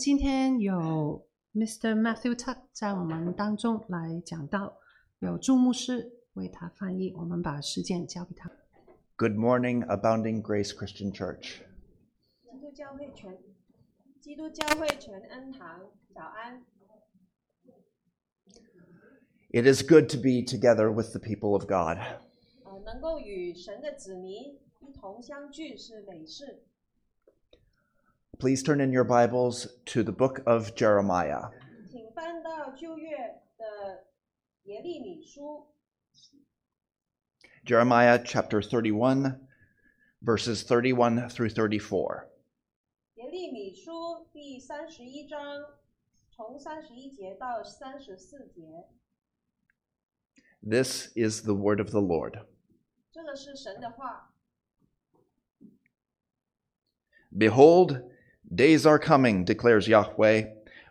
我们今天有 Mr. Matthew Tuck 在我们当中来讲道，有朱牧师为他翻译。我们把时间交给他。 Good morning, Abounding Grace Christian Church. 基督教会全基督教会全恩堂，早安。 It is good to be together with the people of God. 呃，能够与神的子民一同相聚是美事。 Please turn in your Bibles to the book of Jeremiah. Jeremiah chapter 31, verses 31 through 34. This is the word of the Lord. Behold, days are coming, declares Yahweh,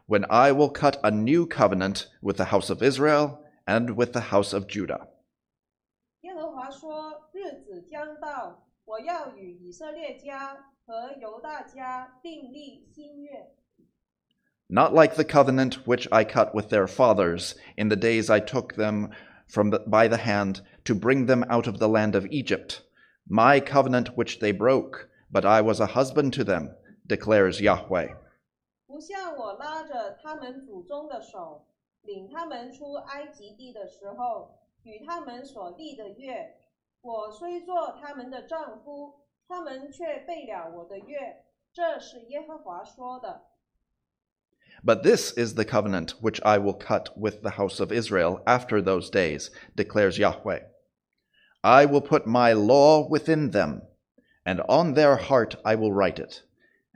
when I will cut a new covenant with the house of Israel and with the house of Judah. 耶和华说：“日子将到，我要与以色列家和犹大家订立新约。” not like the covenant which I cut with their fathers in the days I took them from the, by the hand to bring them out of the land of Egypt, my covenant which they broke, but I was a husband to them, declares Yahweh. 不像我拉着他们祖宗的手，领他们出埃及地的时候，与他们所立的约。我虽做他们的丈夫，他们却背了我的约。这是耶和华说的。 But this is the covenant which I will cut with the house of Israel after those days, declares Yahweh. I will put my law within them, and on their heart I will write it,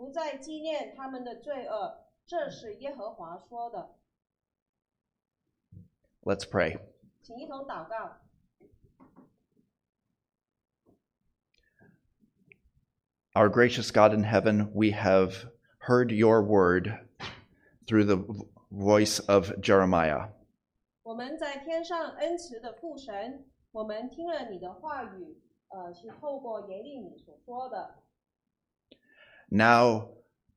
不再纪念他们的罪恶。这是耶和华说的。 Let's pray. 请一同祷告。 Our gracious God in heaven, we have heard your word through the voice of Jeremiah. 我们在天上恩慈的父神，我们听了你的话语，呃，是透过耶利米所说的。 Now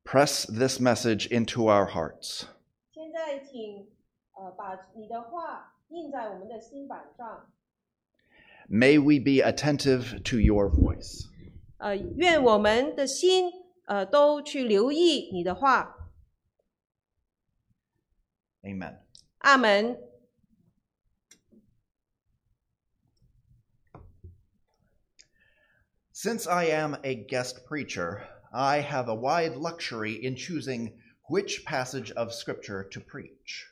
press this message into our hearts. 现在请呃把你的话印在我们的心板上， May we be attentive to your voice. 呃，愿我们的心呃都去留意你的话。 Amen. 阿门。 Since I am a guest preacher, I have a wide luxury in choosing which passage of Scripture to preach.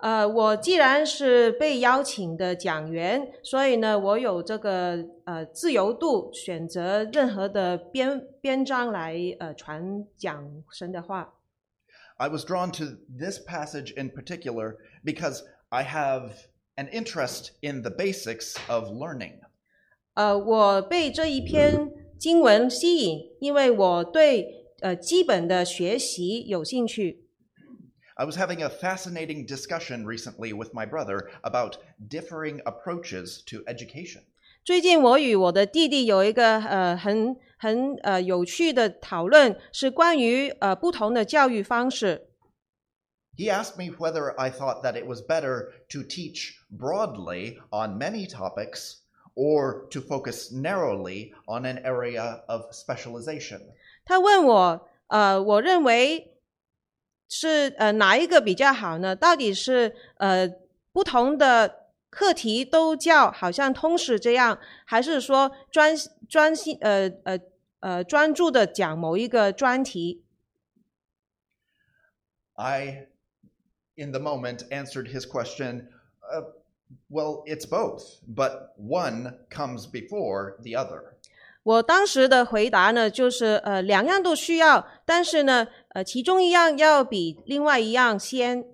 呃，我既然是被邀请的讲员，所以呢，我有这个呃自由度，选择任何的编编章来呃传讲神的话。 I was drawn to this passage in particular because I have an interest in the basics of learning. 呃，我被这一篇 经文吸引，因为我对呃基本的学习有兴趣。 I was having a fascinating discussion recently with my brother about differing approaches to education. 最近我与我的弟弟有一个呃很很呃有趣的讨论，是关于呃不同的教育方式。 He asked me whether I thought that it was better to teach broadly on many topics or to focus narrowly on an area of specialization. 他问我，呃，我认为 是呃哪一个比较好呢？到底是呃不同的课题都叫好像通识这样，还是说专专心呃呃呃专注的讲某一个专题？ I, in the moment, answered his question uh, well, it's both, but one comes before the other. 我当时的回答呢，就是呃两样都需要，但是呢，呃其中一样要比另外一样先。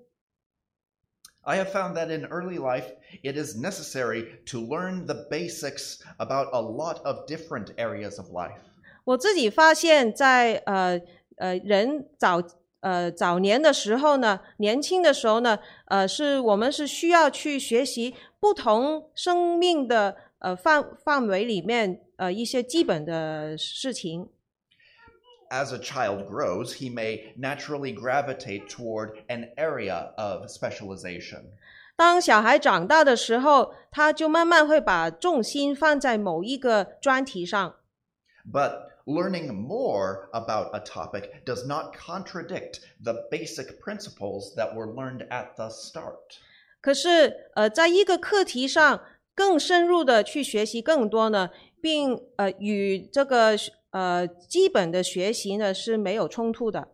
I have found that in early life, it is necessary to learn the basics about a lot of different areas of life. 我自己发现在，呃呃人早 呃早年的时候呢，年轻的时候呢，呃是我们是需要去学习不同生命的呃范范围里面呃一些基本的事情。As a child grows, he may naturally gravitate toward an area of specialization. 当小孩长大的时候，他就慢慢会把重心放在某一个专题上。But learning more about a topic does not contradict the basic principles that were learned at the start. 可是，呃，在一个课题上更深入的去学习更多呢，并呃与这个呃基本的学习呢是没有冲突的。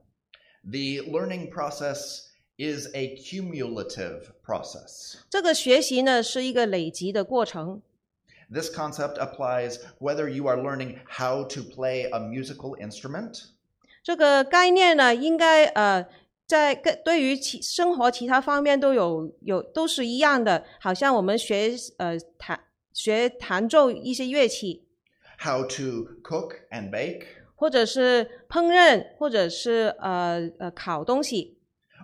The learning process is a cumulative process. 这个学习呢是一个累积的过程。This concept applies whether you are learning how to play a musical instrument 这个概念呢，应该呃在跟对于其生活其他方面都有有都是一样的，好像我们学呃弹学弹奏一些乐器， how to cook and bake, 或者是烹饪，或者是呃呃烤东西，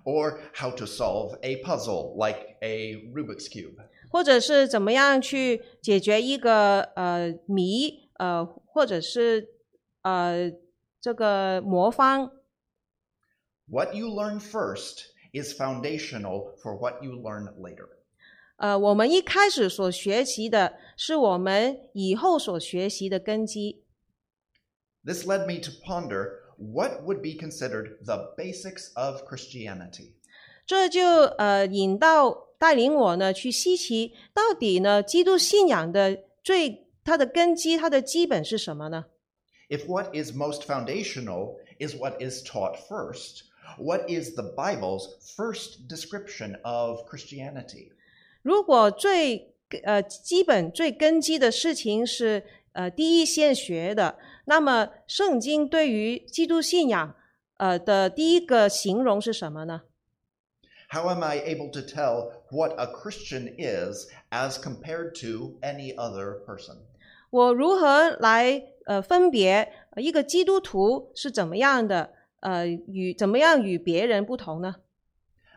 or how to solve a puzzle like a Rubik's Cube. 或者是怎么样去解决一个呃谜，呃，或者是呃这个魔方。What you learn first is foundational for what you learn later. 呃，我们一开始所学习的是我们以后所学习的根基。This led me to ponder what would be considered the basics of Christianity. 这就呃引到带领我呢去稀奇，到底呢基督信仰的最它的根基，它的基本是什么呢？If what is most foundational is what is taught first, what is the Bible's first description of Christianity? 如果最呃基本最根基的事情是呃第一先学的，那么圣经对于基督信仰呃的第一个形容是什么呢？How am I able to tell what a Christian is as compared to any other person? 我如何来呃分别呃一个基督徒是怎么样的？呃，与怎么样与别人不同呢？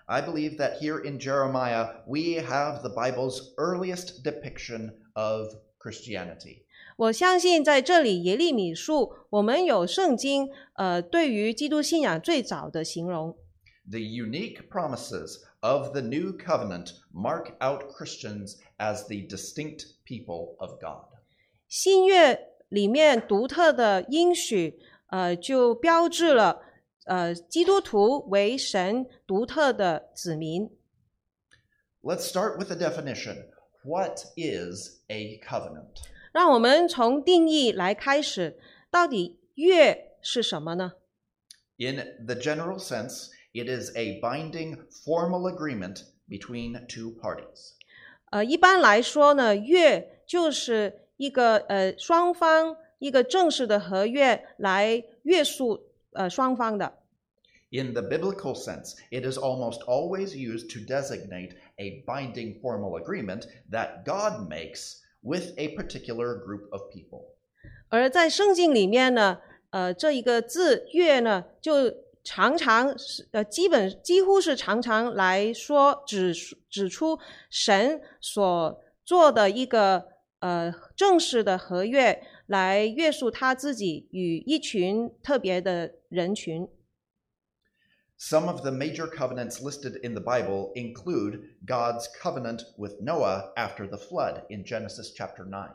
I believe that here in Jeremiah, we have the Bible's earliest depiction of Christianity. 我相信在这里耶利米书，我们有圣经呃对于基督信仰最早的形容。 The unique promises of the new covenant mark out Christians as the distinct people of God. 新约里面独特的应许，呃，就标志了呃基督徒为神独特的子民。 Let's start with a definition. What is a covenant? 让我们从定义来开始，到底约是什么呢？ In the general sense, it is a binding formal agreement between two parties. 呃，一般来说呢，约就是一个呃双方一个正式的合约来约束呃双方的。 In the biblical sense, it is almost always used to designate a binding formal agreement that God makes with a particular group of people. 而在圣经里面呢，呃，这一个字“约”呢，就 常常是呃，基本几乎是常常来说指指出神所做的一个呃正式的合约，来约束他自己与一群特别的人群。Some of the major covenants listed in the Bible include God's covenant with Noah after the flood in Genesis chapter 9.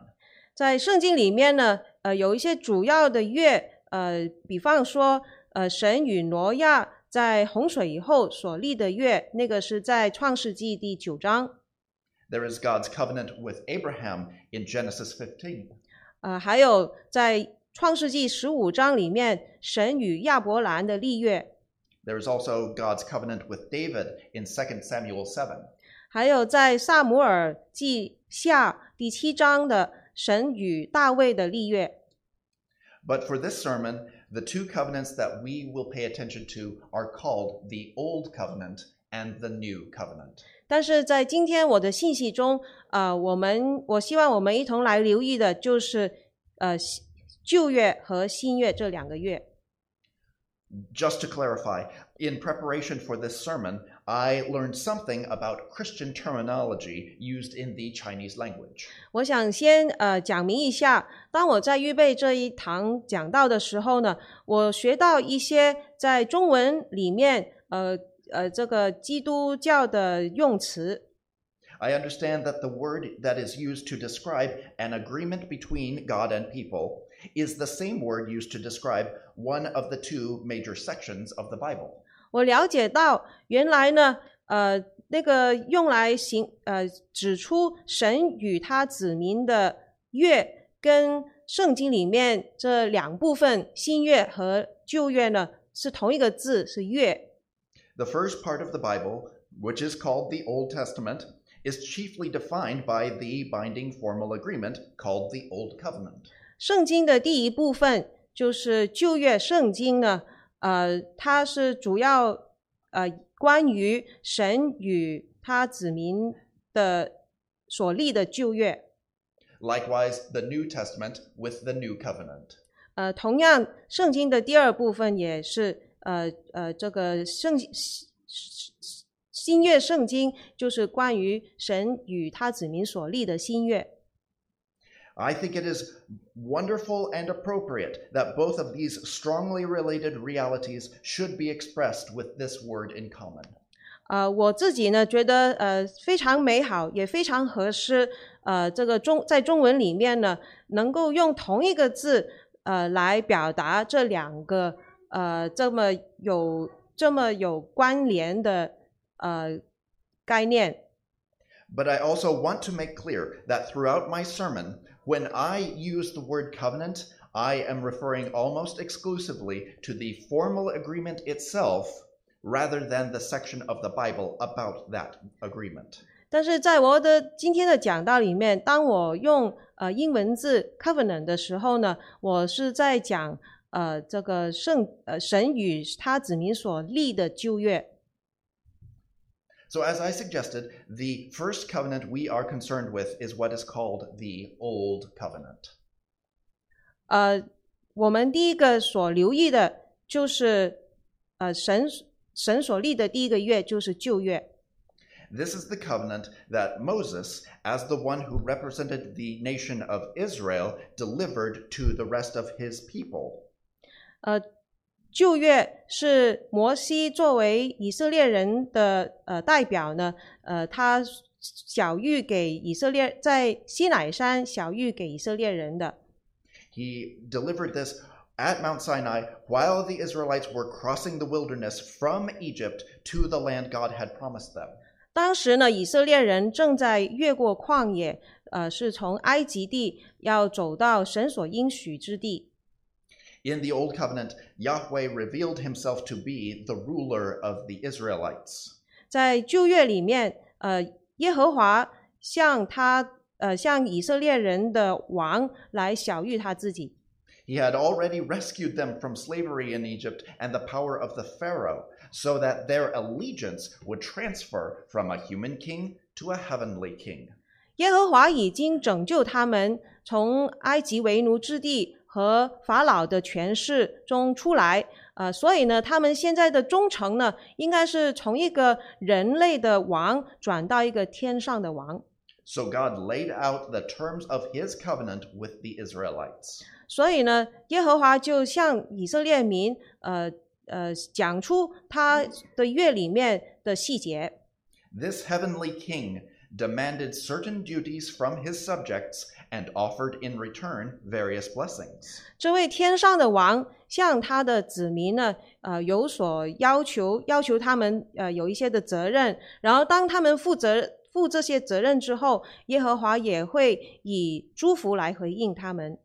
在圣经里面呢，呃，有一些主要的约，呃，比方说，呃，神与挪亚在洪水以后所立的约，那个是在创世纪第九章。There is God's covenant with Abraham in Genesis 15. 呃，还有在创世纪十五章里面，神与亚伯兰的立约，There is also God's covenant with David in 2 Samuel 7. 还有在萨姆尔记下第七章的神与大卫的立约。But for this sermon, the two covenants that we will pay attention to are called the Old Covenant and the New Covenant. 但是在今天我的信息中，呃，我们我希望我们一同来留意的就是，呃，新旧约和新约这两个月。 Just to clarify, in preparation for this sermon, I learned something about Christian terminology used in the Chinese language. 我想先呃讲明一下，当我在预备这一堂讲道的时候呢，我学到一些在中文里面，呃呃，这个基督教的用词。 I understand that the word that is used to describe an agreement between God and people is the same word used to describe one of the two major sections of the Bible. 我了解到，原来呢，呃，那个用来行呃指出神与他子民的约，跟圣经里面这两部分新约和旧约呢是同一个字，是约。The first part of the Bible, which is called the Old Testament, is chiefly defined by the binding formal agreement called the Old Covenant. 圣经的第一部分就是旧约圣经呢，呃，它是主要呃关于神与他子民的所立的旧约。Likewise, the New Testament with the New Covenant. 呃，同样，圣经的第二部分也是呃呃这个圣新新约圣经，就是关于神与他子民所立的新约。I think it is wonderful and appropriate that both of these strongly related realities should be expressed with this word in common. 呃，我自己呢觉得呃非常美好，也非常合适。呃，这个中在中文里面呢，能够用同一个字呃来表达这两个呃这么有这么有关联的呃概念。 But I also want to make clear that throughout my sermon, when I use the word covenant, I am referring almost exclusively to the formal agreement itself rather than the section of the Bible about that agreement. 但是在我的今天的讲道里面，当我用呃英文字 covenant 的时候呢，我是在讲呃这个圣呃神与他子民所立的旧约。 So, as I suggested, the first covenant we are concerned with is what is called the Old Covenant. 呃，我们第一个所留意的就是呃神神所立的第一个约就是旧约。 This is the covenant that Moses, as the one who represented the nation of Israel, delivered to the rest of his people. 呃， 旧约是摩西作为以色列人的呃代表呢，呃，他小谕给以色列在西乃山小谕给以色列人的。He delivered this at Mount Sinai while the Israelites were crossing the wilderness from Egypt to the land God had promised them. 当时呢，以色列人正在越过旷野，呃，是从埃及地要走到神所应许之地。In the Old Covenant, Yahweh revealed himself to be the ruler of the Israelites. 在旧约里面，呃，耶和华向他，呃，向以色列人的王来小谕他自己。 He had already rescued them from slavery in Egypt and the power of the Pharaoh, so that their allegiance would transfer from a human king to a heavenly king. 耶和华已经拯救他们从埃及为奴之地 和法老的权势中出来，呃，所以呢，他们现在的忠诚呢，应该是从一个人类的王转到一个天上的王。So God laid out the terms of his covenant with the Israelites. 所以呢，耶和华就向以色列民，呃呃，讲出他的约里面的细节。This heavenly king demanded certain duties from his subjects and offered in return various blessings. 这位天上的王向他的子民呢，呃，有所要求，要求他们呃有一些的责任，然后当他们负责负这些责任之后，耶和华也会以祝福来回应他们。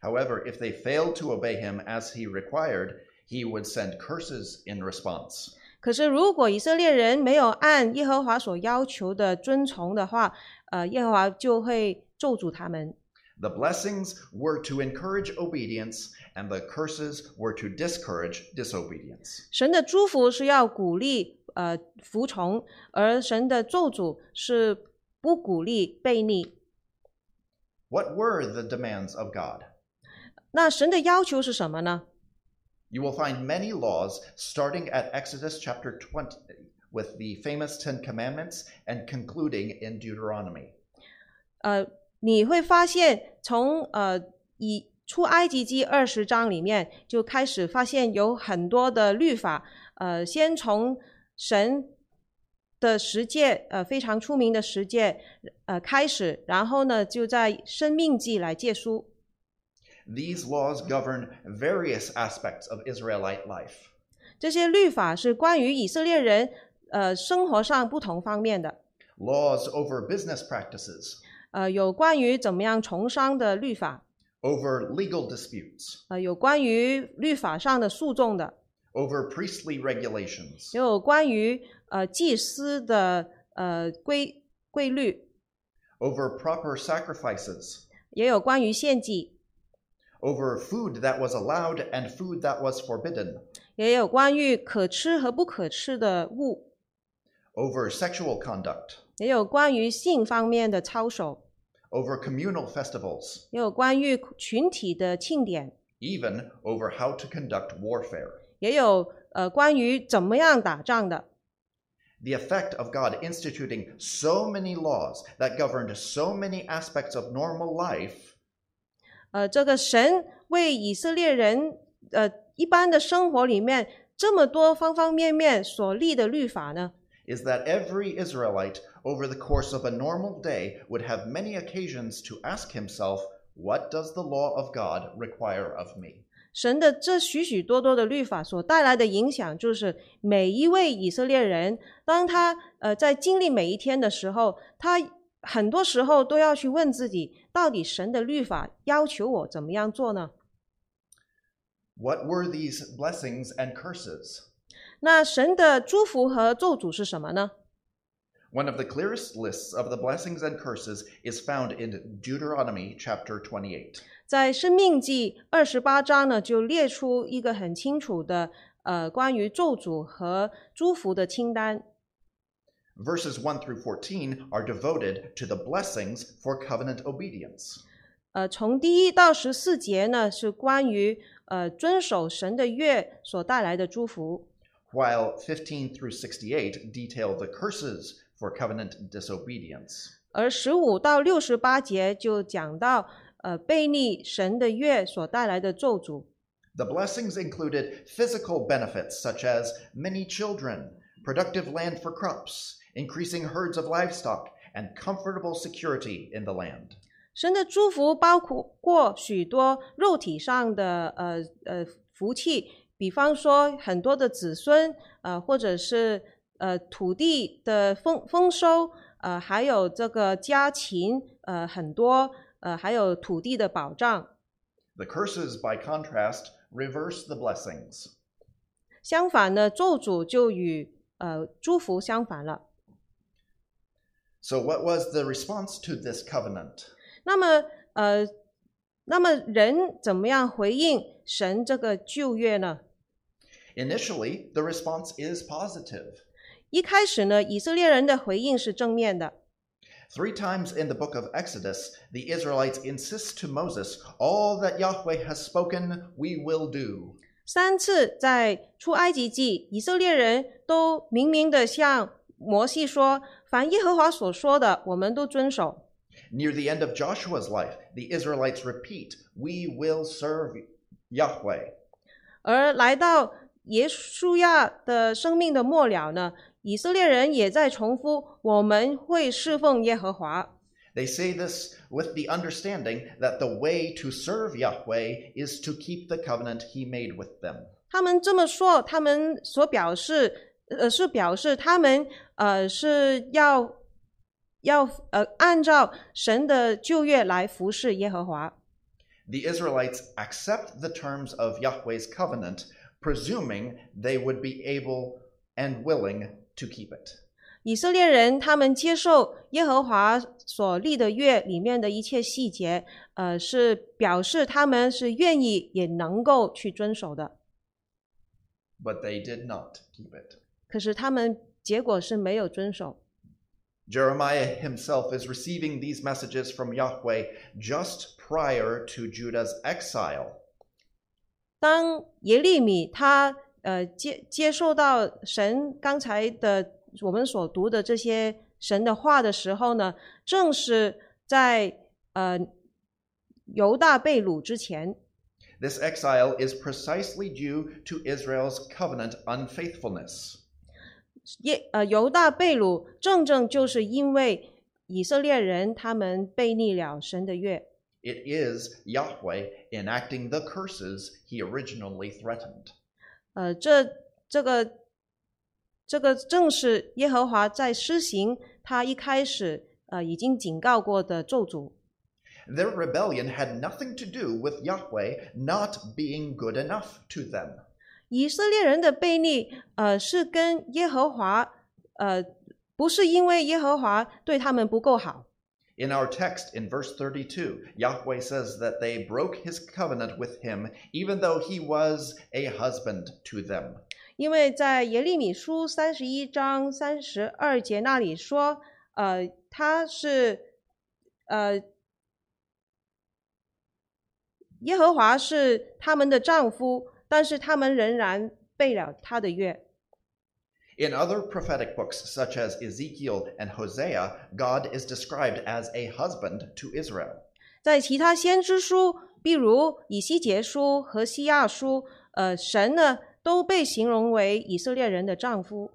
However, if they failed to obey him as he required, he would send curses in response. 可是，如果以色列人没有按耶和华所要求的遵从的话，呃，耶和华就会咒诅他们。 The blessings were to encourage obedience, and the curses were to discourage disobedience. 神的祝福是要鼓励呃服从，而神的咒诅是不鼓励悖逆。 What were the demands of God? 那神的要求是什么呢？ You will find many laws starting at Exodus chapter 20 with the famous 10 commandments and concluding in Deuteronomy. 呃， 你会发现从呃以出埃及记二十章里面就开始发现有很多的律法，呃，先从神的十诫，呃非常出名的十诫，呃开始，然后呢就在生命记来借书。These laws govern various aspects of Israelite life. 这些律法是关于以色列人呃生活上不同方面的，Laws over business practices, 呃有关于怎么样从商的律法，over legal disputes, 呃有关于律法上的诉讼的，over priestly regulations, 也有关于呃祭司的呃规规律，over proper sacrifices, 也有关于献祭，over food that was allowed and food that was forbidden, 也有关于可吃和不可吃的物，over sexual conduct, 也有关于性方面的操守，over communal festivals, 也有关于群体的庆典，even over how to conduct warfare. 也有呃关于怎么样打仗的。The effect of God instituting so many laws that governed so many aspects of normal life 呃，这个神为以色列人呃一般的生活里面这么多方方面面所立的律法呢，is that every Israelite over the course of a normal day would have many occasions to ask himself, What does the law of God require of me? 神的这许许多多的律法所带来的影响，就是每一位以色列人，当他呃在经历每一天的时候，他很多时候都要去问自己，到底神的律法要求我怎么样做呢？ What were these blessings and curses? 那神的祝福和咒诅是什么呢？One of the clearest lists of the blessings and curses is found in Deuteronomy chapter twenty-eight 在生命记二十八章呢，就列出一个很清楚的呃关于咒诅和祝福的清单。Verses one through fourteen are devoted to the blessings for covenant obedience. 呃，从第一到十四节呢，是关于呃遵守神的约所带来的祝福。while 15 through 68 detail the curses for covenant disobedience. 而十五到六十八节就讲到，呃，背逆神的约所带来的咒诅。 The blessings included physical benefits such as many children, productive land for crops, increasing herds of livestock, and comfortable security in the land. 神的祝福包括过许多肉体上的呃呃福气， 比方说很多的子孙，呃，或者是呃土地的丰丰收，呃，还有这个家禽，呃，很多，呃，还有土地的保障。The curses, by contrast, reverse the blessings. 相反呢，咒诅就与呃祝福相反了。So, what was the response to this covenant? 那么，呃，那么人怎么样回应神这个旧约呢？Initially, the response is positive. 一开始呢，以色列人的回应是正面的。 Three times in the book of Exodus, the Israelites insist to Moses, All that Yahweh has spoken, we will do. 三次在出埃及记，以色列人都明明的向摩西说：“凡耶和华所说的，我们都遵守。 Near the end of Joshua's life, the Israelites repeat, We will serve Yahweh. ”而来到 耶稣亚的生命的末了呢，以 以色列人也在重复：我们会侍奉耶和华。 They say this with the understanding that the way to serve Yahweh is to keep the covenant he made with them. 他们这么说，他们所表示，呃，是表示他们呃是要要呃按照神的旧约来服侍耶和华。 The Israelites accept the terms of Yahweh's covenant, presuming they would be able and willing to keep it. 以色列人他们接受耶和华所立的约里面的一切细节，呃，是表示他们是愿意也能够去遵守的。 But they did not keep it. 可是他们结果是没有遵守。 Jeremiah himself is receiving these messages from Yahweh just prior to Judah's exile. 当耶利米他呃接接受到神刚才的我们所读的这些神的话的时候呢，正是在呃犹大被掳之前。This exile is precisely due to Israel's covenant unfaithfulness. 耶呃犹大被掳，正正就是因为以色列人他们背逆了神的约。It is Yahweh enacting the curses he originally threatened. 呃，这这个这个正是耶和华在施行他一开始呃已经警告过的咒诅。Their rebellion had nothing to do with Yahweh not being good enough to them. 以色列人的悖逆，呃，是跟耶和华，呃，不是因为耶和华对他们不够好。In our text in verse 32, Yahweh says that they broke his covenant with him, even though he was a husband to them. 因为在耶利米书三十一章三十二节那里说，呃，他是，呃，耶和华是他们的丈夫，但是他们仍然背了他的约。 In other prophetic books, such as Ezekiel and Hosea, God is described as a husband to Israel. 在其他先知书，比如以西结书和西亚书，呃，神呢都被形容为以色列人的丈夫。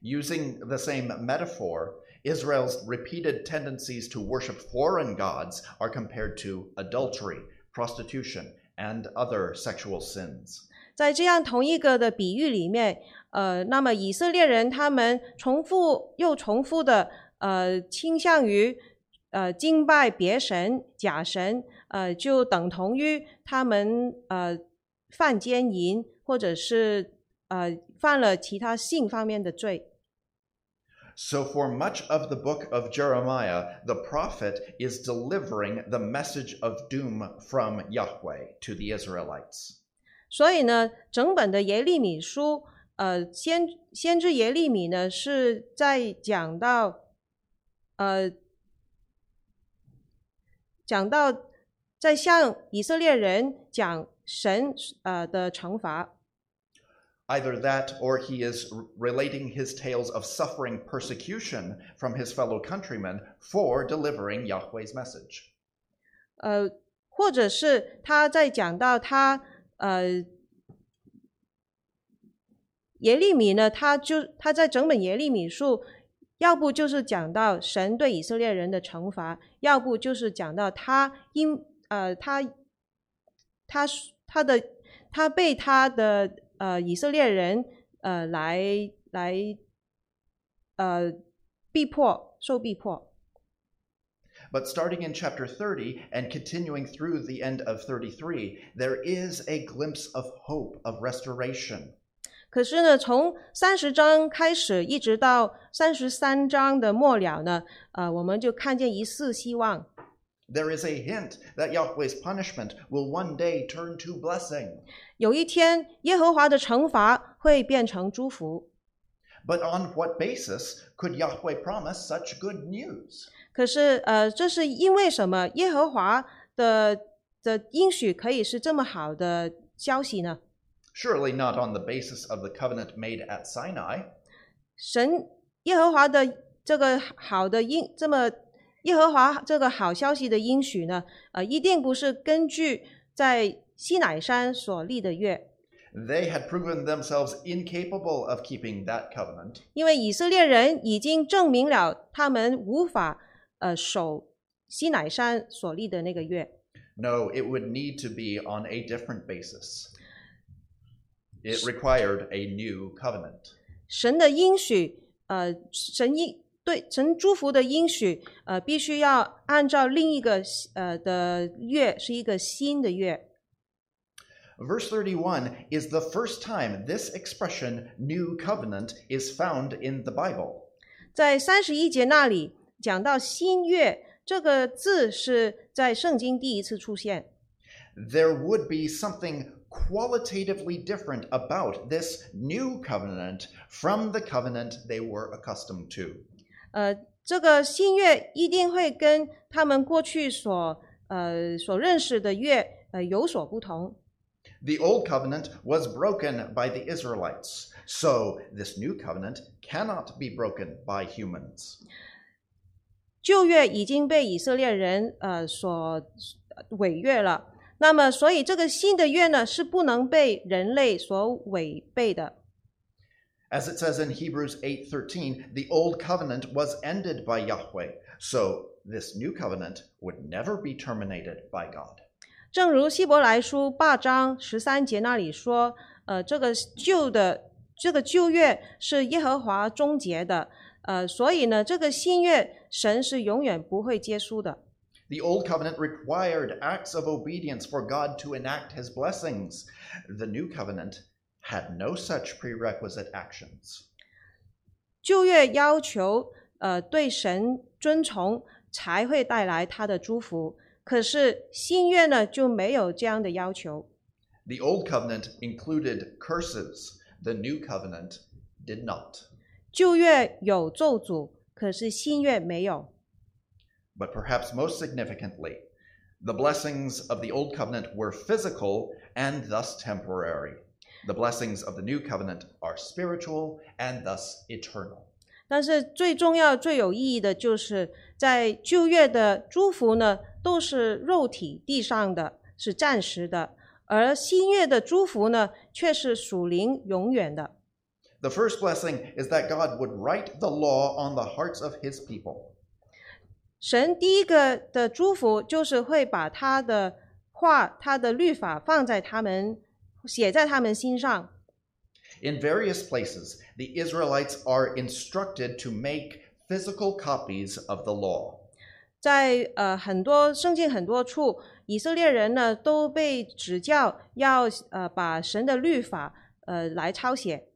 Using the same metaphor, Israel's repeated tendencies to worship foreign gods are compared to adultery, prostitution, and other sexual sins. 在这样同一个的比喻里面， 呃，那么以色列人他们重复又重复的，呃，倾向于呃敬拜别神、假神，呃，就等同于他们呃犯奸淫，或者是呃犯了其他性方面的罪。So, for much of the book of Jeremiah, the prophet is delivering the message of doom from Yahweh to the Israelites. 所以呢，整本的耶利米书，呃，先先知耶利米呢是在讲到，呃，讲到在向以色列人讲神呃的惩罚，Either that, or he is relating his tales of suffering persecution from his fellow countrymen for delivering Yahweh's message. 呃，或者是他在讲到他呃耶利米呢，他就他在整本耶利米书，要不就是讲到神对以色列人的惩罚，要不就是讲到他因呃他他他的他被他的呃以色列人呃来来呃逼迫受逼迫。But starting in chapter 30 and continuing through the end of 33, there is a glimpse of hope, of restoration. 可是呢，从三十章开始，一直到三十三章的末了呢，呃，我们就看见一丝希望。There is a hint that Yahweh's punishment will one day turn to blessing. 有一天，耶和华的惩罚会变成祝福。But on what basis could Yahweh promise such good news? 可是，呃，这是因为什么？耶和华的的应许可以是这么好的消息呢？Surely not on the basis of the covenant made at Sinai. 神耶和华的这个好的应这么耶和华这个好消息的应许呢？呃，一定不是根据在西乃山所立的约。 They had proven themselves incapable of keeping that covenant. 因为以色列人已经证明了他们无法呃守西乃山所立的那个约。 No, it would need to be on a different basis. It required a new covenant. 神的应许，呃，神应对神祝福的应许，呃，必须要按照另一个呃的月，是一个新的月。 Verse 31 is the first time this expression, new covenant, is found in the Bible. 在三十一节那里讲到新月这个字是在圣经第一次出现。 There would be something qualitatively different about this new covenant from the covenant they were accustomed to. 呃，这个新月一定会跟他们过去所呃所认识的月呃有所不同。 The old covenant was broken by the Israelites, so this new covenant cannot be broken by humans. 旧约已经被以色列人呃所呃违约了， 那么所以这个新的约呢是不能被人类所违背的。As it says in Hebrews 8:13, the old covenant was ended by Yahweh, so this new covenant would never be terminated by God. 正如希伯来书八章十三节那里说，呃，这个旧的这个旧约是耶和华终结的，呃，所以呢，这个新约神是永远不会结束的。The old covenant required acts of obedience for God to enact his blessings. The new covenant had no such prerequisite actions. 旧约要求呃对神遵从，才会带来他的祝福。可是新约呢就没有这样的要求。 The old covenant included curses, the new covenant did not. 旧约有咒诅，可是新约没有。 But perhaps most significantly, the blessings of the old covenant were physical and thus temporary. The blessings of the new covenant are spiritual and thus eternal. 但是最重要、最有意义的就是，在旧约的祝福呢，都是肉体地上的，是暂时的；而新约的祝福呢，却是属灵、永远的。 The first blessing is that God would write the law on the hearts of his people. 神第一个的祝福就是会把他的话、他的律法放在他们，写在他们心上。In various places, the Israelites are instructed to make physical copies of the law. 在呃很多圣经很多处，以色列人呢都被指教要呃把神的律法呃来抄写。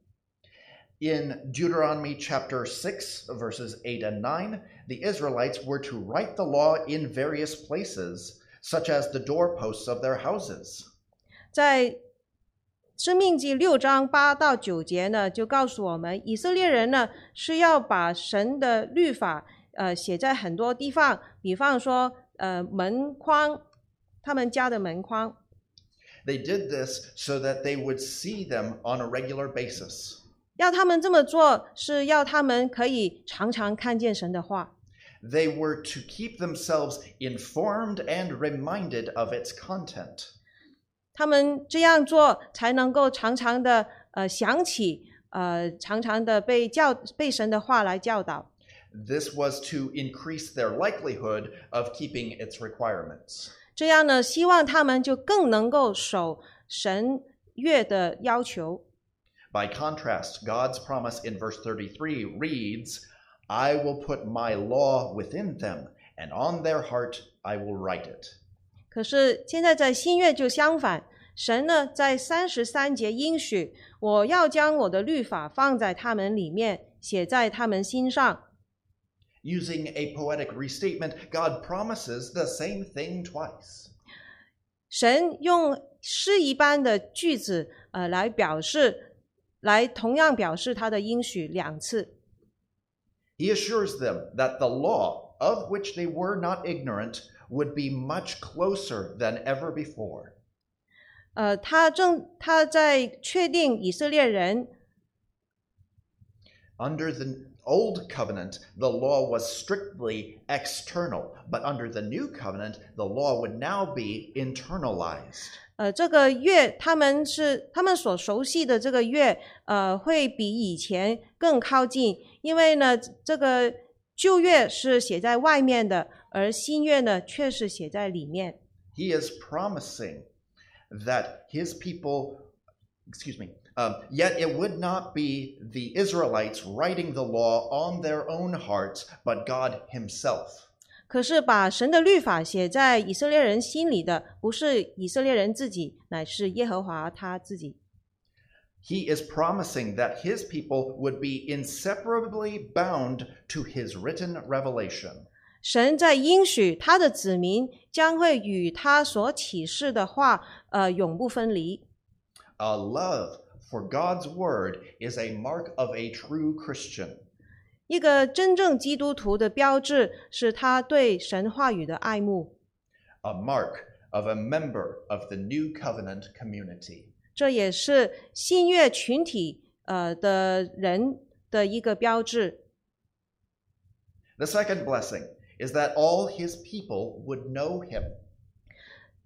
In Deuteronomy chapter 6, verses 8 and 9, the Israelites were to write the law in various places, such as the doorposts of their houses. 在申命记六章八到九节呢，就告诉我们，以色列人呢是要把神的律法，呃，写在很多地方，比方说，呃，门框，他们家的门框。They did this so that they would see them on a regular basis. 要他们这么做，是要他们可以常常看见神的话。They were to keep themselves informed and reminded of its content. 他们这样做，才能够常常的呃想起，呃常常的被教被神的话来教导。This was to increase their likelihood of keeping its requirements. 这样呢，希望他们就更能够守神约的要求。By contrast, God's promise in verse 33 reads, I will put my law within them, and on their heart I will write it. 可是现在在新约就相反，神呢在三十三节应许，我要将我的律法放在他们里面，写在他们心上。 Using a poetic restatement, God promises the same thing twice. 神用诗一般的句子，呃，来表示， 来同样表示他的应许两次。He assures them that the law, of which they were not ignorant, would be much closer than ever before. 呃，他正他在确定以色列人，Under the old covenant, the law was strictly external, but under the new covenant, the law would now be internalized. 呃，这个月他们是他们所熟悉的这个月，呃，会比以前更靠近，因为呢，这个旧约是写在外面的，而新约呢却是写在里面。 He is promising that his people, excuse me, um, yet it would not be the Israelites writing the law on their own hearts, but God Himself. 可是把神的律法写在以色列人心里的，不是以色列人自己，乃是耶和华他自己。 He is promising that his people would be inseparably bound to his written revelation. 神在应许他的子民将会与他所启示的话，呃，永不分离。 A love for God's word is a mark of a true Christian. 一个真正基督徒的标志是他对神话语的爱慕， a mark of a member of the new covenant community. 这也是新约群体呃的人的一个标志。 The second blessing is that all his people would know him.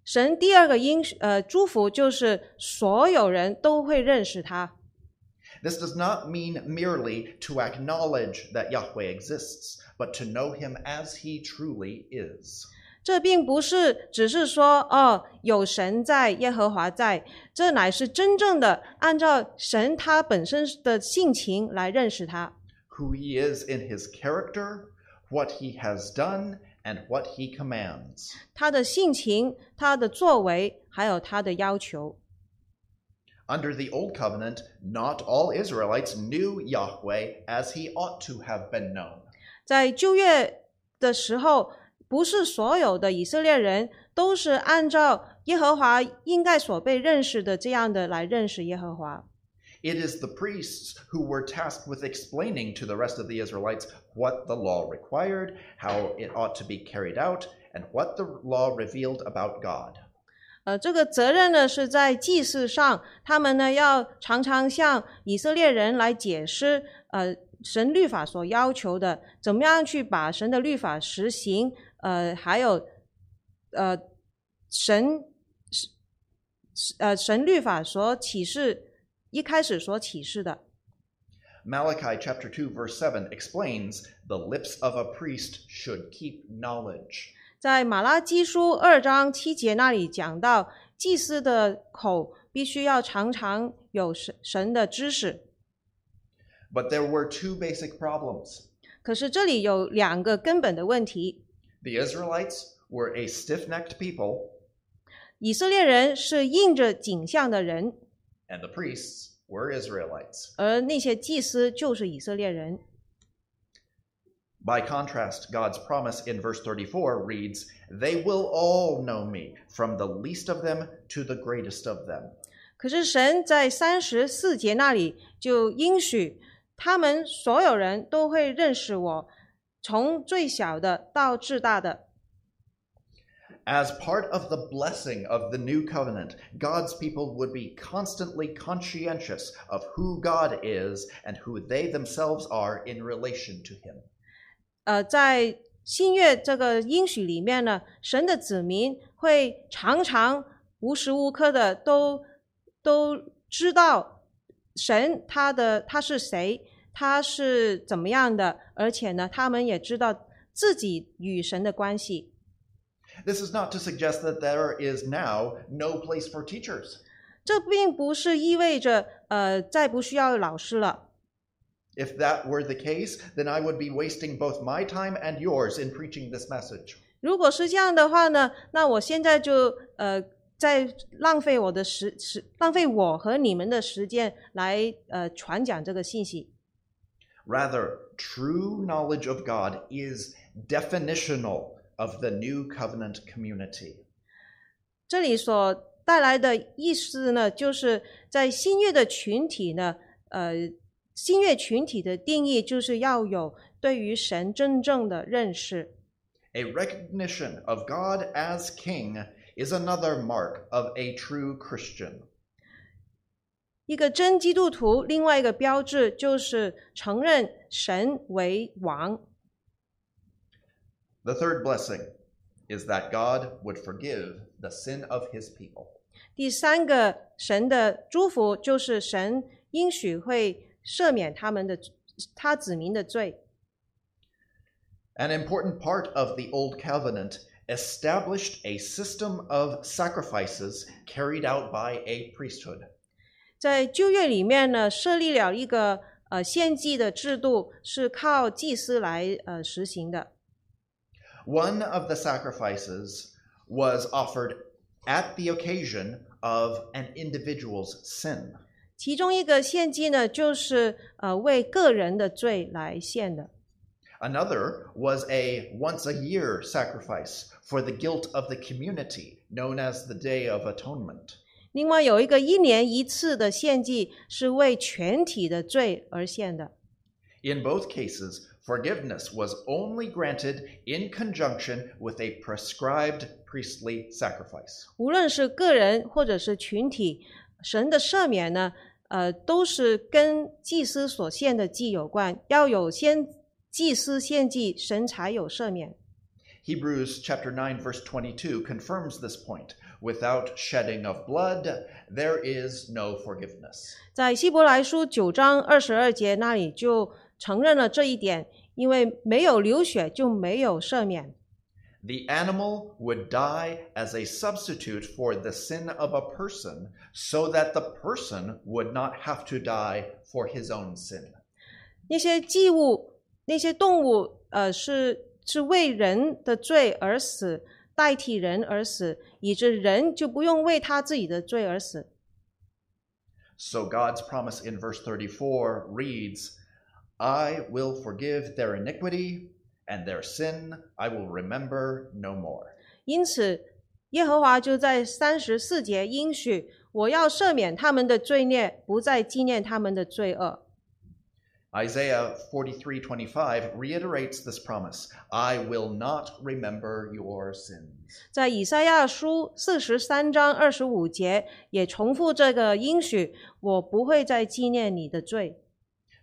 神第二个应呃祝福就是所有人都会认识他。This does not mean merely to acknowledge that Yahweh exists, but to know him as he truly is. 这并不是只是说哦，有神在，耶和华在，这乃是真正的按照神他本身的性情来认识他，Who he is in his character, what he has done, and what he commands. 他的性情、他的作为，还有他的要求。 Under the Old Covenant, not all Israelites knew Yahweh as he ought to have been known. 在旧约的时候，不是所有的以色列人都是按照耶和华应该所被认识的这样的来认识耶和华。 It is the priests who were tasked with explaining to the rest of the Israelites what the law required, how it ought to be carried out, and what the law revealed about God. 呃，这个责任呢是在祭祀上，他们呢要常常向以色列人来解释，呃，神律法所要求的，怎么样去把神的律法实行，呃，还有，呃，神，呃，神律法所启示，一开始所启示的。Malachi chapter 2 verse 7 explains the lips of a priest should keep knowledge. 在马拉基书二章七节那里讲到，祭司的口必须要常常有神神的知识。 But there were two basic problems. 可是这里有两个根本的问题： The Israelites were a stiff-necked people, 以色列人是印着景象的人， and the priests were Israelites. 而那些祭司就是以色列人。By contrast, God's promise in verse 34 reads, They will all know me, from the least of them to the greatest of them. 可是神在三十四节那里就应许，他们所有人都会认识我，从最小的到至大的。As part of the blessing of the new covenant, God's people would be constantly conscientious of who God is and who they themselves are in relation to him. 呃，在新约这个应许里面呢，神的子民会常常无时无刻的都都知道神他的他是谁，他是怎么样的，而且呢，他们也知道自己与神的关系。 This is not to suggest that there is now no place for teachers. 这并不是意味着呃再不需要老师了。 If that were the case, then I would be wasting both my time and yours in preaching this message. 如果是这样的话呢，那我现在就呃在浪费我的时时，浪费我和你们的时间来呃传讲这个信息。 Rather, true knowledge of God is definitional Of the new covenant community. 这里所带来的意思呢，就是在新月的群体呢，呃，新月群体的定义就是要有对于神真正的认识。A recognition of God as King is another mark of a true Christian. 一个真基督徒，另外一个标志就是承认神为王。The third blessing is that God would forgive the sin of his people. 第三个神的祝福就是神应许会赦免他们的他子民的罪。 An important part of the Old Covenant established a system of sacrifices carried out by a priesthood. 在旧约里面呢，设立了一个呃献祭的制度，是靠祭司来呃实行的。 One of the sacrifices was offered at the occasion of an individual's sin. 其中一个献祭呢，就是呃为个人的罪来献的。 Another was a once a year sacrifice for the guilt of the community, known as the Day of Atonement. 另外有一个一年一次的献祭，是为全体的罪而献的。 In both cases, forgiveness was only granted in conjunction with a prescribed priestly sacrifice. 无论是个人或者是群体，神的赦免呢，呃，都是跟祭司所献的祭有关。要有先祭司献祭，神才有赦免。 Hebrews chapter 9 verse 22 confirms this point. Without shedding of blood, there is no forgiveness. 在希伯来书九章二十二节那里就 承认了这一点，因为没有流血就没有赦免。 The animal would die as a substitute for the sin of a person so that the person would not have to die for his own sin. 那些祭物、那些动物，呃，是是为人的罪而死，代替人而死，以致人就不用为他自己的罪而死。 So God's promise in verse 34 reads, I will forgive their iniquity and their sin I will remember no more. 因此，耶和华就在三十四节应许：我要赦免他们的罪孽，不再纪念他们的罪恶。Isaiah 43:25 reiterates this promise, I will not remember your sins. 在以赛亚书四十三章二十五节也重复这个应许：我不会再纪念你的罪。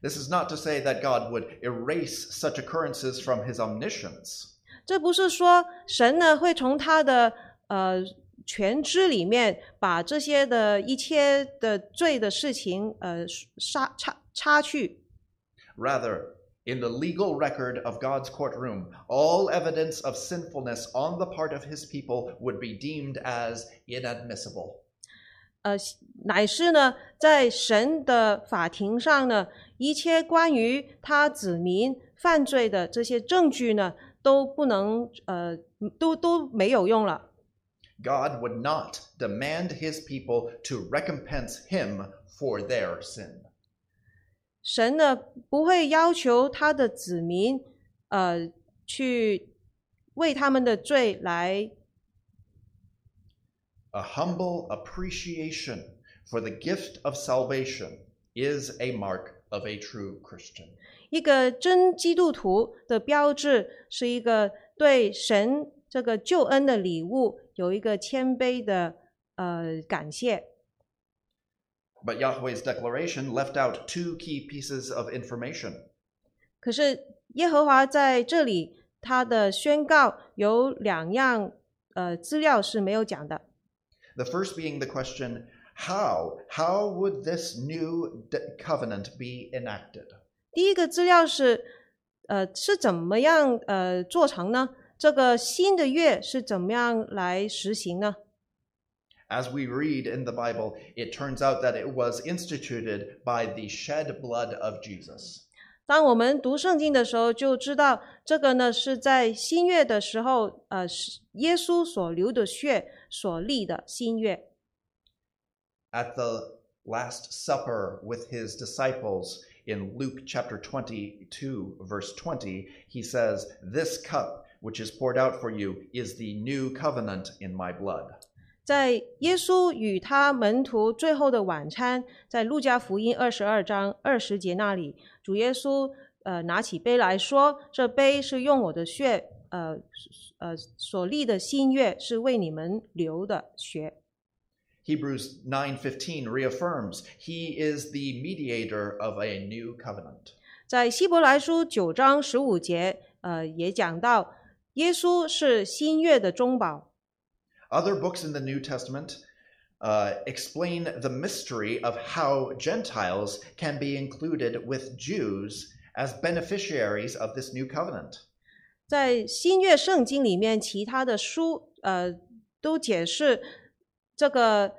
This is not to say that God would erase such occurrences from his omniscience. 这不是说神呢会从他的呃全知里面把这些的一切的罪的事情呃杀擦擦去， Rather, in the legal record of God's courtroom, all evidence of sinfulness on the part of his people would be deemed as inadmissible. 呃， 乃是呢在神的法庭上呢，一切关于他子民犯罪的这些证据呢都不能呃都都没有用了。God would not demand his people to recompense him for their sin. 神呢不会要求他的子民，呃，去为他们的罪来 A humble appreciation for the gift of salvation is a mark of a true Christian. 一个真基督徒的标志，是一个对神这个救恩的礼物有一个谦卑的呃感谢。 But Yahweh's declaration left out two key pieces of information. 可是耶和华在这里他的宣告有两样呃资料是没有讲的。 The first being the question How? How would this new covenant be enacted? 第一个资料是，呃，是怎么样呃做成呢？这个新的月是怎么样来实行呢？As we read in the Bible, it turns out that it was instituted by the shed blood of Jesus. 当我们读圣经的时候，就知道这个呢是在新月的时候，呃，耶稣所流的血所立的新约。At the Last Supper with his disciples in Luke chapter 22, verse 20, he says, This cup which is poured out for you is the new covenant in my blood. 在耶稣与他门徒最后的晚餐，在路加福音二十二章二十节那里，主耶稣呃拿起杯来说：“这杯是用我的血，呃呃所立的新约，是为你们流的血。” ” Hebrews 9:15 reaffirms he is the mediator of a new covenant. 在希伯来书九章十五节，呃，也讲到耶稣是新约的中保。 Other books in the New Testament uh, explain the mystery of how Gentiles can be included with Jews as beneficiaries of this new covenant. 在新约圣经里面，其他的书呃都解释 这个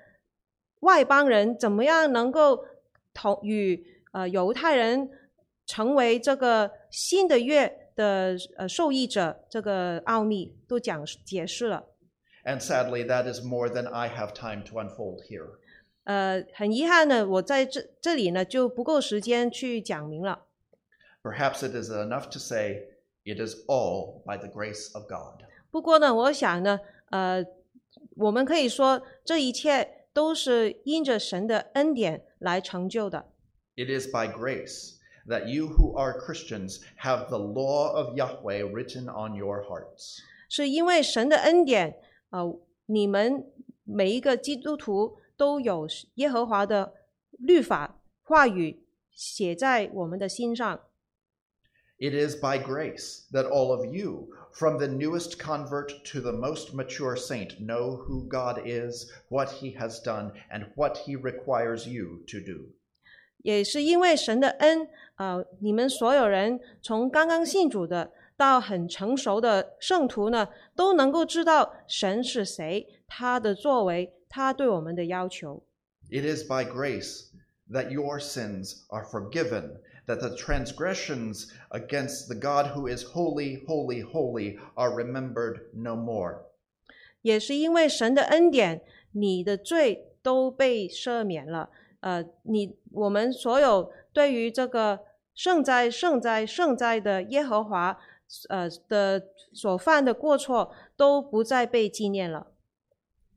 外邦人怎么样能够同与呃犹太人成为这个新的约的呃受益者，这个奥秘都讲解释了。And sadly, that is more than I have time to unfold here. 呃，很遗憾呢，我在这这里呢就不够时间去讲明了。Perhaps it is enough to say it is all by the grace of God. 不过呢，我想呢，呃，我们可以说这一切都是因着神的恩典来成就的。It is by grace that you who are Christians have the law of Yahweh written on your hearts. 是因为神的恩典，呃，你们每一个基督徒都有耶和华的律法话语写在我们的心上。It is by grace that all of you, from the newest convert to the most mature saint, know who God is, what he has done, and what he requires you to do. 也是因为神的恩，呃，你们所有人从刚刚信主的到很成熟的圣徒呢，都能够知道神是谁，他的作为，他对我们的要求。 It is by grace that your sins are forgiven, that the transgressions against the God who is holy, holy, holy are remembered no more. 也是因为神的恩典，你的罪都被赦免了。呃，你我们所有对于这个圣哉、圣哉、圣哉的耶和华，呃的所犯的过错都不再被纪念了。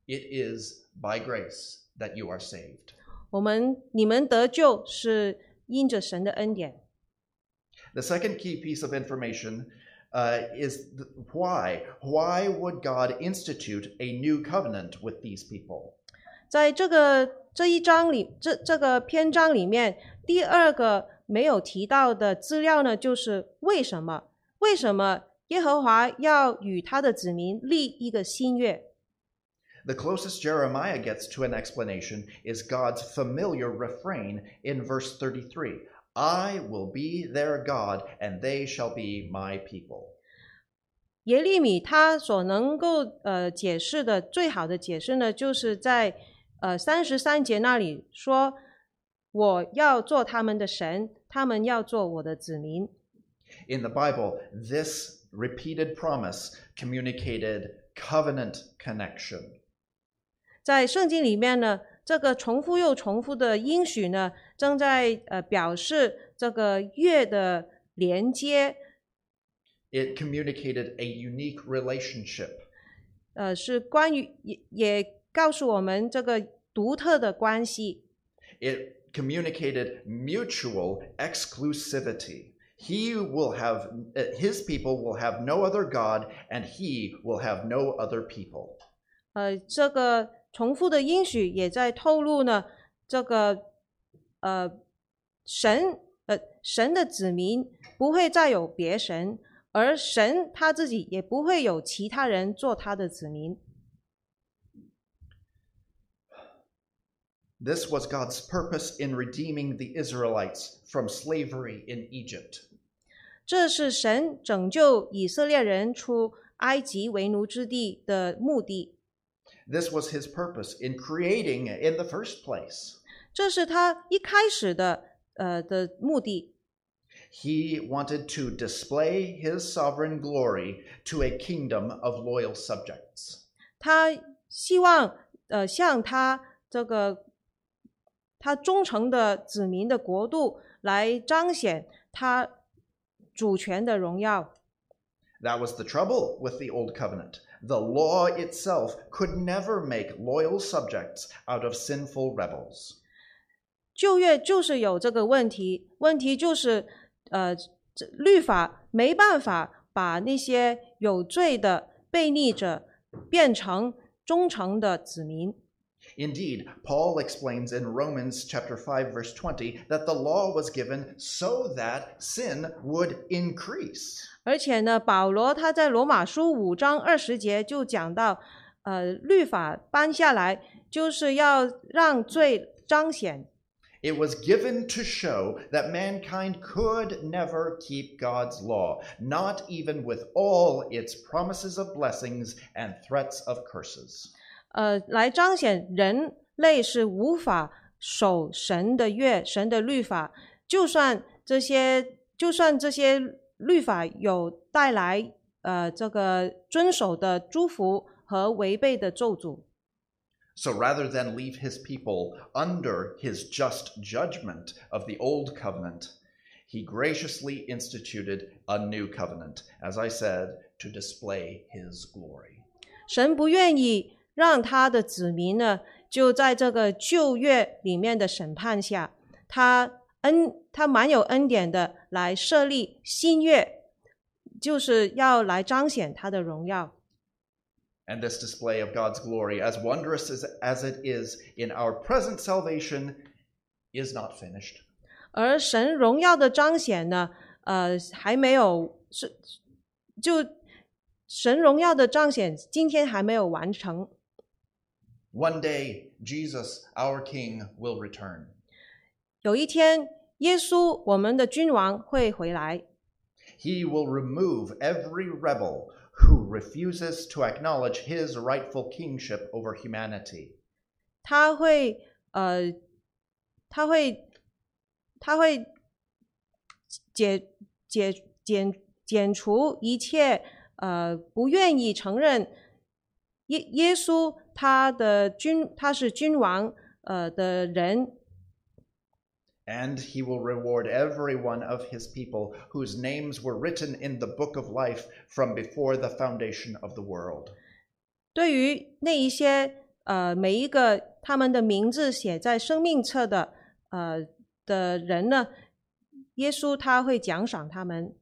It is by grace that you are saved. 我们你们得救是因着神的恩典。The second key piece of information uh, is th- why. Why would God institute a new covenant with these people? 在这个这一章里，这这个篇章里面，第二个没有提到的资料呢，就是为什么？为什么耶和华要与他的子民立一个新约？The closest Jeremiah gets to an explanation is God's familiar refrain in verse 33 I will be their God, and they shall be my people. 耶利米他所能够呃解释的最好的解释呢，就是在呃三十三节那里说：“我要做他们的神，他们要做我的子民。” In the Bible, this repeated promise communicated covenant connection. 在圣经里面呢，这个重复又重复的应许呢，正在呃表示这个月的连接，It communicated a unique relationship. 呃，是关于也也告诉我们这个独特的关系，It communicated mutual exclusivity. He will have, uh, his people will have no other God, and he will have no other people. 呃，这个重复的应许也在透露呢，这个呃神呃神的子民不会再有别神，而神他自己也不会有其他人做他的子民。This was God's purpose in redeeming the Israelites from slavery in Egypt. 这是神拯救以色列人出埃及为奴之地的目的，This was his purpose in creating in the first place. 这是他一开始的呃的目的。 He wanted to display his sovereign glory to a kingdom of loyal subjects. 他希望呃向他这个他忠诚的子民的国度来彰显他主权的荣耀。 That was the trouble with the Old Covenant. The law itself could never make loyal subjects out of sinful rebels. 旧约就是有这个问题，问题就是呃这律法没办法把那些有罪的悖逆者变成忠诚的子民。Indeed, Paul explains in Romans chapter 5 verse 20 that the law was given so that sin would increase. 而且呢，保罗他在罗马书五章二十节就讲到，呃，律法颁下来就是要让罪彰显。 It was given to show that mankind could never keep God's law, not even with all its promises of blessings and threats of curses. 呃，来彰显人类是无法守神的约、神的律法，就算这些，就算这些律法有带来呃这个遵守的祝福和违背的咒诅，So rather than leave his people under his just judgment of the old covenant, he graciously instituted a new covenant, as I said, to display his glory. 神不愿意让他的子民呢，就在这个旧约里面的审判下，他恩他蛮有恩典的来设立新约，就是要来彰显他的荣耀。And this display of God's glory, as wondrous as, as it is in our present salvation, is not finished. 而神荣耀的彰显呢，呃，还没有是就神荣耀的彰显，今天还没有完成。One day, Jesus, our King, will return. 有一天，耶稣我们的君王会回来， He will remove every rebel who refuses to acknowledge his rightful kingship over humanity. 他会呃，他会他会解解减减除一切呃不愿意承认耶耶稣 他的君他是君王呃的人，And he will reward every one of his people whose names were written in the book of life from before the foundation of the world. 对于那一些呃每一个他们的名字写在生命册的呃的人呢，耶稣他会奖赏他们。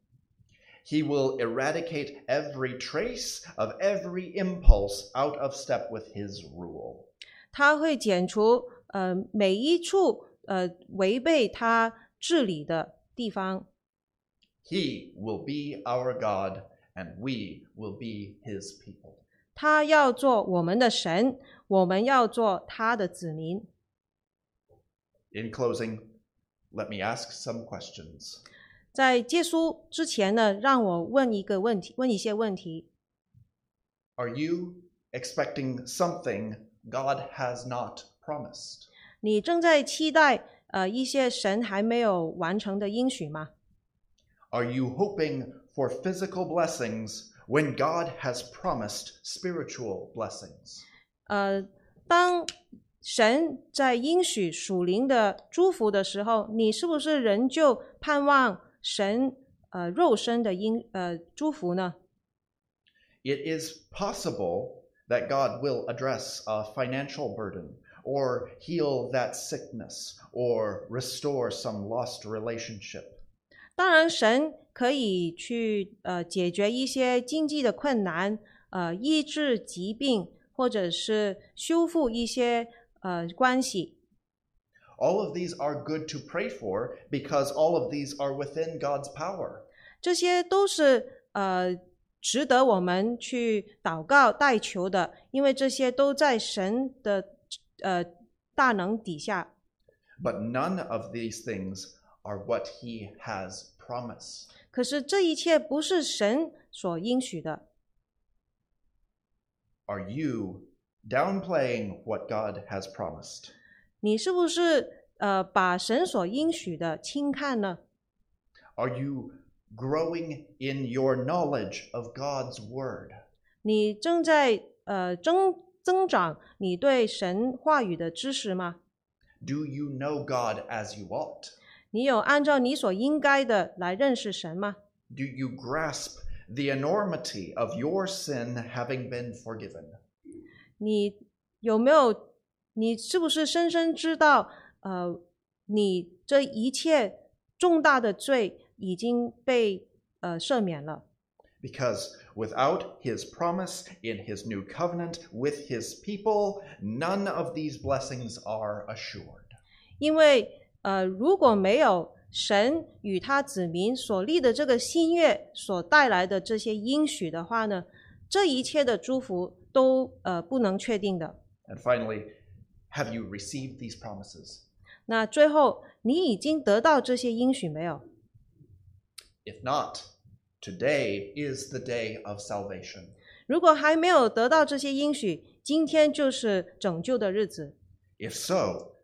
He will eradicate every trace of every impulse out of step with his rule. 他会剪除呃每一处呃违背他治理的地方。 He will be our God, and we will be his people. 他要做我们的神，我们要做他的子民。 In closing, let me ask some questions. 在结束之前呢，让我问一个问题，问一些问题。Are you expecting something God has not promised? 你正在期待呃一些神还没有完成的应许吗？Are you hoping for physical blessings when God has promised spiritual blessings? 呃，当神在应许属灵的祝福的时候，你是不是仍旧盼望神呃肉身的应呃祝福呢？It is possible that God will address a financial burden, or heal that sickness, or restore some lost relationship. 当然，神可以去呃解决一些经济的困难，呃医治疾病，或者是修复一些呃关系。All of these are good to pray for because all of these are within God's power. 这些都是呃值得我们去祷告代求的，因为这些都在神的呃大能底下。 But none of these things are what He has promised. 可是这一切不是神所应许的。 Are you downplaying what God has promised? 你是不是呃把神所应许的轻看呢？ Are you growing in your knowledge of God's Word? 你正在呃增增长你对神话语的知识吗？ Do you know God as you ought? 你有按照你所应该的来认识神吗？ Do you grasp the enormity of your sin having been forgiven? 你有没有？ 你是不是深深知道，呃，你这一切重大的罪已经被呃赦免了？Because without his promise in his new covenant with his people, none of these blessings are assured. 因为呃，如果没有神与他子民所立的这个新约所带来的这些应许的话呢，这一切的祝福都呃不能确定的。And finally, have you received these promises? 那最后，你已经得到这些应许没有？ If not, today is the day of salvation. 如果还没有得到这些应许，今天就是拯救的日子。 If so,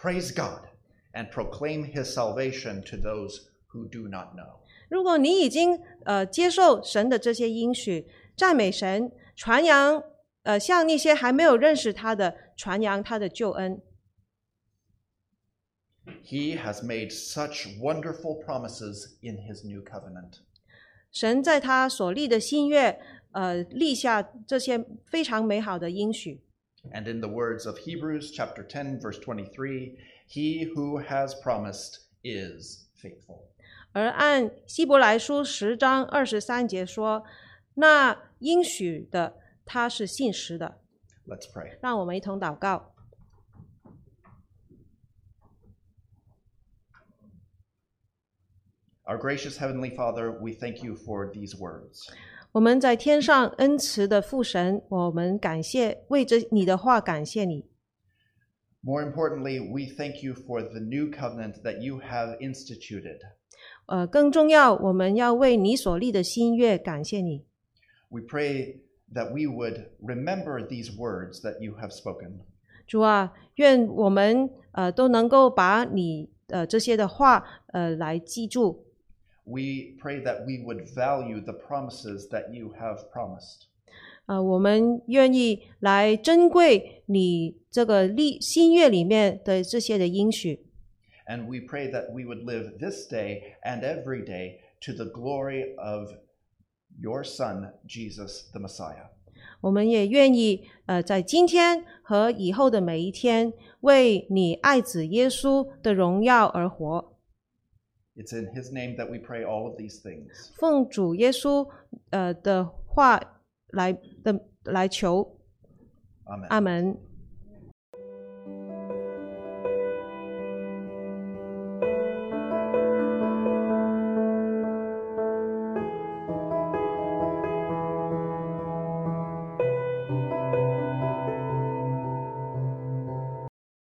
praise God and proclaim his salvation to those who do not know. 如果你已经呃接受神的这些应许，赞美神，传扬呃向那些还没有认识他的 传扬他的救恩。 He has made such wonderful promises in his new covenant. 神在他所立的新约，呃，立下这些非常美好的应许。 And in the words of Hebrews chapter 10 verse 23, he who has promised is faithful. 而按希伯来书十章二十三节说，那应许的他是信实的。 Let's pray. 让我们一同祷告。 Our gracious heavenly Father, we thank you for these words. 我们在天上恩慈的父神，我们感谢为着你的话感谢你。 More importantly, we thank you for the new covenant that you have instituted. 呃，更重要，我们要为你所立的新约感谢你。 We pray that we would remember these words that you have spoken. 主啊，愿我们呃都能够把你呃这些的话呃来记住。 We pray that we would value the promises that you have promised. 呃，我们愿意来珍贵你这个立新约里面的这些的应许。 And we pray that we would live this day and every day to the glory of your Son, Jesus the Messiah. 我们也愿意呃在今天和以后的每一天，为你爱子耶稣的荣耀而活。It's in his name that we pray all of these things. 奉主耶稣呃的话来的来求，Amen. 阿门。